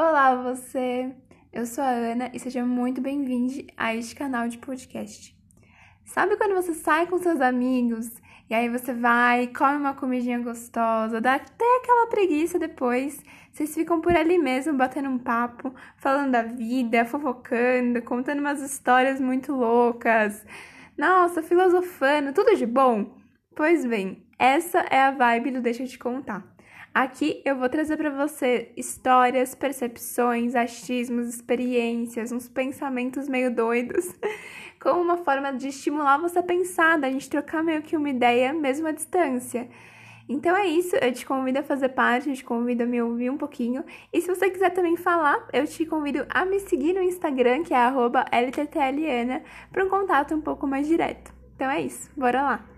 Olá, você! Eu sou a Ana e seja muito bem-vindo a este canal de podcast. Sabe quando você sai com seus amigos e aí você vai, come uma comidinha gostosa, dá até aquela preguiça depois, vocês ficam por ali mesmo batendo um papo, falando da vida, fofocando, contando umas histórias muito loucas. Nossa, filosofando, tudo de bom? Pois bem, essa é a vibe do Deixa eu te contar. Aqui eu vou trazer para você histórias, percepções, achismos, experiências, uns pensamentos meio doidos, como uma forma de estimular você a pensar, da gente trocar meio que uma ideia mesmo à distância. Então é isso, eu te convido a fazer parte, eu te convido a me ouvir um pouquinho. E se você quiser também falar, eu te convido a me seguir no Instagram, que é LTTLiana, para um contato um pouco mais direto. Então é isso, bora lá!